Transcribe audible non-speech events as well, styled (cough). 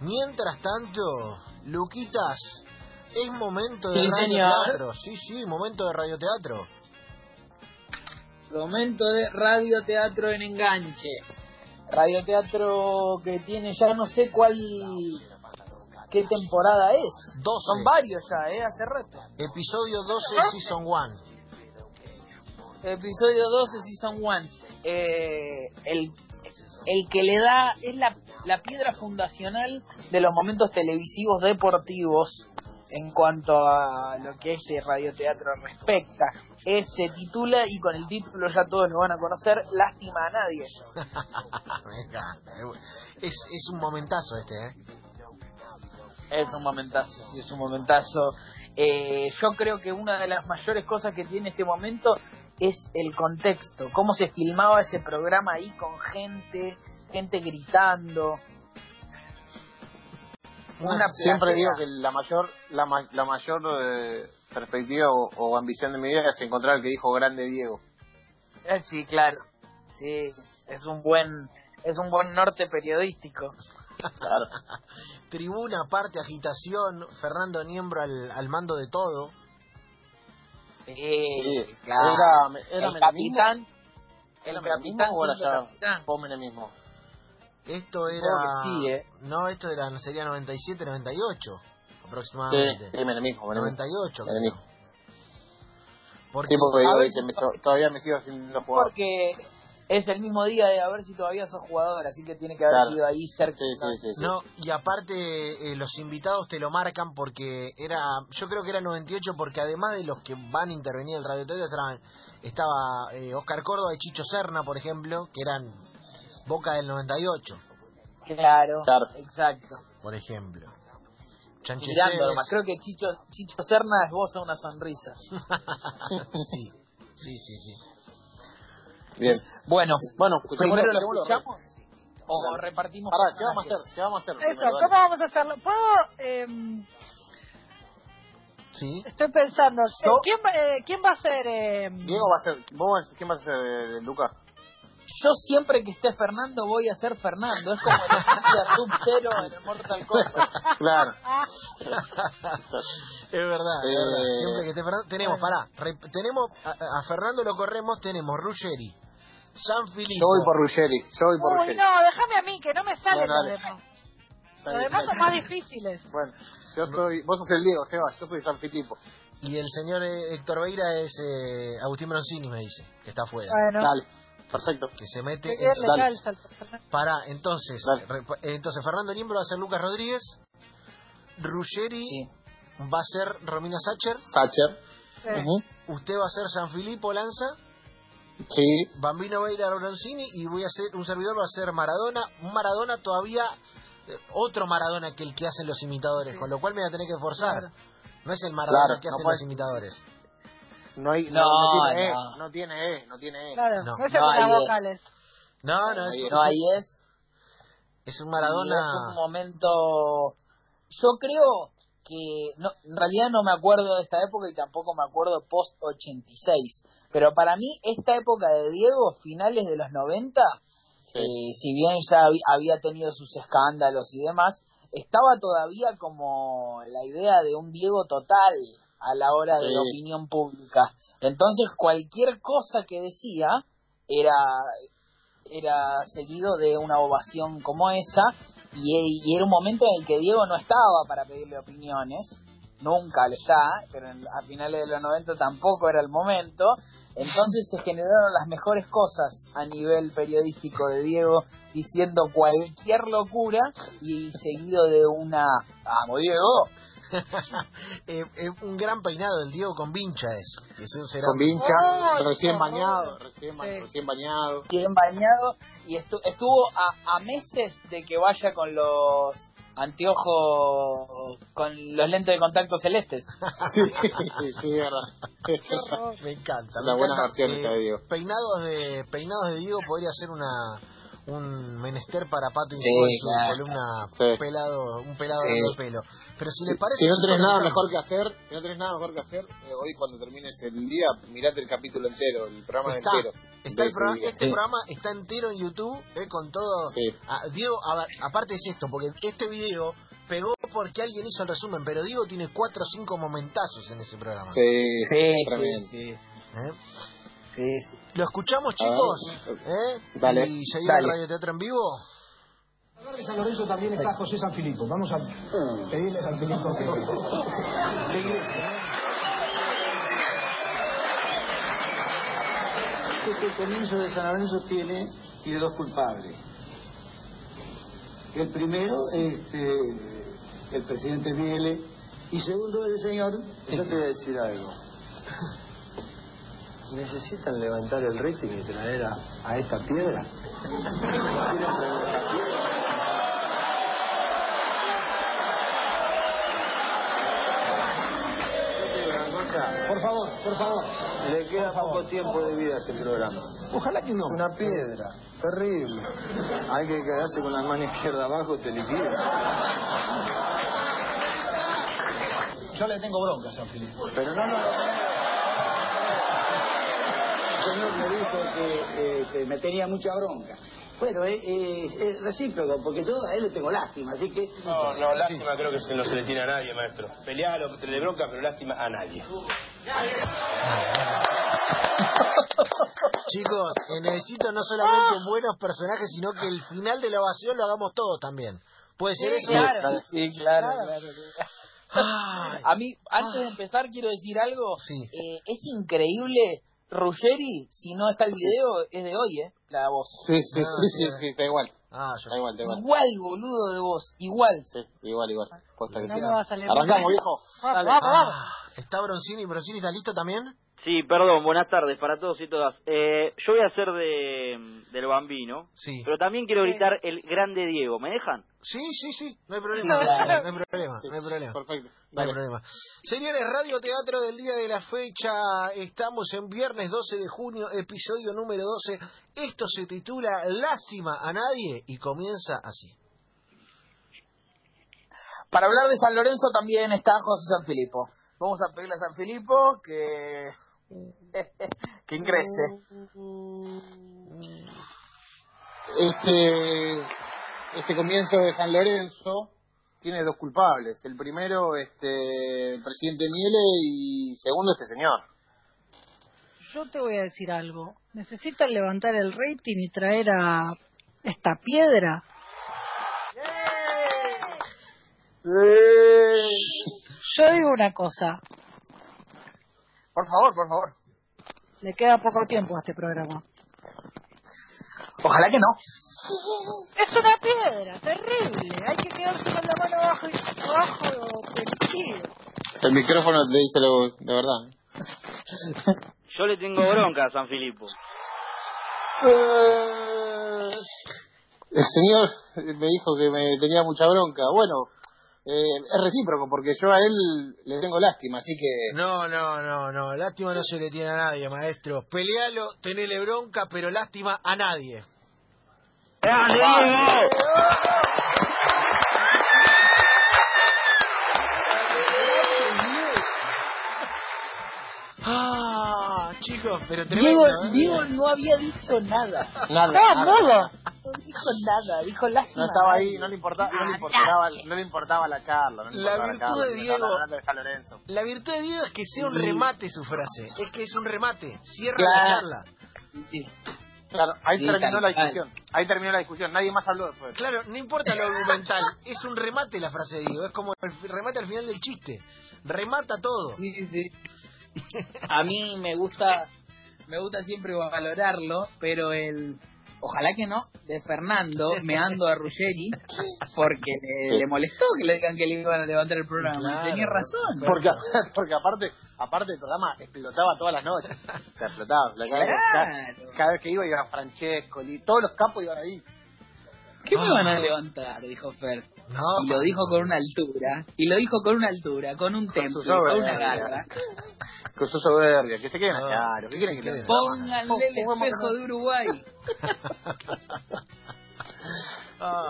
Mientras tanto, Luquitas, es momento de Sí, radioteatro. Sí, sí, momento de radioteatro. Momento de radioteatro en enganche. Radioteatro que tiene ya no sé cuál. qué temporada es. 12. Son varios ya, ¿eh? Hace rato. Episodio 12, Season 1. Episodio 12, Season 1. Eh, el, el que le da. es la, la piedra fundacional de los momentos televisivos deportivos en cuanto a lo que este radioteatro respecta. Eh, se titula, y con el título ya todos lo van a conocer, Lástima a nadie. (laughs) Me encanta. Es, es un momentazo este, ¿eh? Es un momentazo, sí, es un momentazo. Eh, yo creo que una de las mayores cosas que tiene este momento es el contexto, cómo se filmaba ese programa ahí con gente, gente gritando. Una Siempre digo que la mayor la, ma- la mayor eh, perspectiva o, o ambición de mi vida es encontrar al que dijo grande Diego. Eh, sí, claro. Sí, es un buen es un buen norte periodístico. Claro. (laughs) Tribuna, parte, agitación, Fernando Niembro al, al mando de todo. Sí, Sí, claro. Era, era el menemismo- capitán, el ¿Era capitán o era ya capitán. Esto era... Sí, ¿eh? No, esto era, sería 97, 98 Sí, aproximadamente. sí, menemismo, menemismo. 98. creo. Menemismo. Porque Sí, porque si- me so- todavía me sigo haciendo jugar. Porque es el mismo día de a ver si todavía sos jugador, así que tiene que haber Claro. sido ahí cerca. Sí, sí, sí. sí. No, y aparte eh, los invitados te lo marcan porque era, yo creo que era 98 porque además de los que van a intervenir en el radio estaban- estaba eh, Oscar Córdoba y Chicho Serna, por ejemplo, que eran Boca del 98, Claro, Claro. exacto. por ejemplo. Mirando nomás, creo que Chicho, Chicho Serna esboza una sonrisa. (laughs) sí, sí, sí, sí. Bien. Bueno, Bueno, primero lo escuchamos o repartimos. Pará, ¿qué vamos a hacer? ¿Qué vamos a hacer? Eso, primero? ¿cómo vamos a hacerlo? ¿Puedo? em, Sí. estoy pensando, eh, ¿quién, va- eh, ¿quién va a ser? em, Diego va a ser, vos, ¿quién vas a ser de Lucas? Yo siempre que esté Fernando voy a ser Fernando. Es como la esencia Sub-Zero en el Mortal Kombat. Claro. (laughs) Es verdad, es Eh, verdad. Siempre que esté Fernando, tenemos, pará, re- tenemos, a, a Fernando lo corremos, tenemos Ruggeri, San Filippo. Yo voy por Ruggeri, yo voy por Uy, Ruggeri. no, déjame a mí, que no me salen Bueno, los demás. Los demás son más difíciles. Bueno, yo soy, vos sos el Diego, Sebas, yo soy San Filipo. Y el señor eh, Héctor Beira es eh, Agustín Broncini, me dice, que está afuera. Bueno, Dale, perfecto. Que se mete. que bien le dale. calza el personaje. Para, entonces, entonces Fernando Niembro va a ser Lucas Rodríguez, Ruggeri Sí. va a ser Romina Sacher, Sacher. Sí. Usted va a ser San Filippo Lanza, Sí. Bambino Beira Broncini y voy a ser un servidor va a ser Maradona, un Maradona todavía eh, otro Maradona que el que hacen los imitadores, Sí. con lo cual me voy a tener que esforzar. Claro. No es el Maradona Claro, que no hacen puede- los imitadores. No, hay, no, No, no tiene E, no. tiene E, no tiene E. Claro, No. no, es No, el de ahí las es. vocales. No, no, es, No, ahí es. es un Y Maradona. es un momento. Yo creo que. No, en realidad no me acuerdo de esta época y tampoco me acuerdo post 86. Pero para mí, esta época de Diego, finales de los 90, Sí. eh, si bien ya había tenido sus escándalos y demás, estaba todavía como la idea de un Diego total a la hora de Sí. la opinión pública. Entonces, cualquier cosa que decía era era seguido de una ovación como esa y, y era un momento en el que Diego no estaba para pedirle opiniones, nunca lo está, pero en- a finales de los 90 tampoco era el momento, entonces se generaron las mejores cosas a nivel periodístico de Diego diciendo cualquier locura y seguido de una ¡Vamos Diego! (laughs) Eh, eh, un gran peinado del Diego con vincha eso. eso será- Con vincha, recién bañado, recién, ba- Sí. recién bañado. bien bañado y estu- estuvo a, a meses de que vaya con los anteojos, con los lentes de contacto celestes. (laughs) Sí, sí, es verdad. Me encanta. Una me buena encanta. versión esta de Diego. Peinados de, peinados de Diego podría ser una, un menester para Pato y Sí, su claro. columna Sí. pelado, un pelado Sí. de pelo. Pero si les parece... Si no tenés nada mejor que hacer, si no tenés nada mejor que hacer, eh, hoy cuando termines el día, mirate el capítulo entero, el programa Está, entero. está el programa- este Sí. programa está entero en YouTube, eh, con todo... Sí. Diego, a ver, aparte es esto, porque este video pegó porque alguien hizo el resumen, pero Diego tiene cuatro o cinco momentazos en ese programa. Sí, Sí, sí, sí. ¿eh? Sí, sí. ¿Lo escuchamos, chicos? ¿Eh? Dale. ¿Y se viene el Dale. radioteatro en vivo? de San Lorenzo también está José San Filipo. Vamos a pedirle a San Filipo que... La iglesia. Este comienzo de San Lorenzo tiene, tiene dos culpables. El primero, este, el presidente Miele, y segundo, el señor... Yo te voy a decir algo. ¿Necesitan levantar el rating y traer a, a esta piedra? Por favor, por favor. le queda favor. poco tiempo de vida a este programa. Ojalá que no. Una piedra, terrible. Hay que quedarse con la mano izquierda abajo, te liquida. Yo le tengo bronca San Filipo. Pero no, no, señor me dijo que, eh, que me tenía mucha bronca. Bueno, es, es- es recíproco, porque yo a él le tengo lástima, así que... No, no, lástima creo que se- no se le tiene a nadie, maestro. Pelealo, le bronca, pero lástima a nadie. (laughs) Chicos, eh, necesito no solamente buenos personajes, sino que el final de la ovación lo hagamos todos también. ¿Puede ser Sí, eso? claro. Sí, claro, Claro. claro. Ay, A mí, antes de empezar, quiero decir algo. Sí. Eh, es increíble. Ruggeri, si no está el video, es de hoy, ¿eh? La voz. Sí, sí, Ah, sí, sí, sí. sí, está igual. ah, yo- Está igual, está igual. Igual, boludo, de voz. Igual. Sí, igual, igual. Posta que No me va a salir Arrancamos, bien. viejo. Vamos, vamos, vamos. Ah, ¿Está Broncini? ¿Broncini está listo también? Sí, perdón, buenas tardes para todos y todas. Eh, yo voy a hacer de del bambino, Sí. pero también quiero gritar el grande Diego. ¿Me dejan? Sí, sí, sí, no hay problema. No, hay problema, no hay problema. Perfecto. No hay problema. Señores, Radio Teatro del día de la fecha, estamos en viernes 12 de junio, episodio número 12. Esto se titula Lástima a nadie y comienza así. Para hablar de San Lorenzo también está José San Filipo. Vamos a pedirle a San Filipo que. (laughs) que ingrese. Este, este comienzo de San Lorenzo tiene dos culpables. El primero, este, el presidente Miele y segundo, este señor. Yo te voy a decir algo. Necesitan levantar el rating y traer a esta piedra. Yo digo una cosa. Por favor, por favor. Le queda poco tiempo a este programa. Ojalá que no. Es una piedra, terrible. Hay que quedarse con la mano abajo y abajo permitido. El micrófono te dice lo de verdad. Yo le tengo bronca a San Filipo. El señor me dijo que me tenía mucha bronca. Bueno, eh, es recíproco porque yo a él le tengo lástima, así que... No, no, no, no, lástima no se le tiene a nadie, maestro. Pelealo, tenele bronca, pero lástima a nadie. Ah, chicos, pero tremendo, Diego, ¿eh? Diego no había dicho nada. Nada, ¡Ah, nada. Dijo nada. Dijo lástima. No estaba ahí, no le importaba, no le importaba, no le importaba la charla. No le La virtud charla, de Diego- de San Lorenzo. La virtud de Diego es que sea un Sí. remate su frase. Es que es un remate. Cierra Claro. la charla. Sí. Claro, ahí Sí, terminó tal la discusión. Ahí terminó la discusión. Nadie más habló después. Claro, no importa lo argumental. Es un remate la frase de Diego. Es como el remate al final del chiste. Remata todo. Sí, sí. A mí me gusta, me gusta siempre valorarlo, pero el ojalá que no de Fernando (laughs) me ando a Ruggeri porque le, le molestó que le digan que le iban a levantar el programa. Claro. Tenía razón. Porque, (laughs) porque aparte, aparte el programa explotaba todas las noches. Se explotaba. Cada, cada- Claro. cada vez que iba iba Francesco, Li- todos los capos iban ahí. ¿Qué me van a levantar? Dijo Fer. No, Y lo dijo con una altura. Y lo dijo con una altura, con un temple, su con una garra. Con su soberbia, que se queden No, allá. ¿Qué que quieren que le? Pónganle el espejo de Uruguay. (laughs) (laughs) Ah.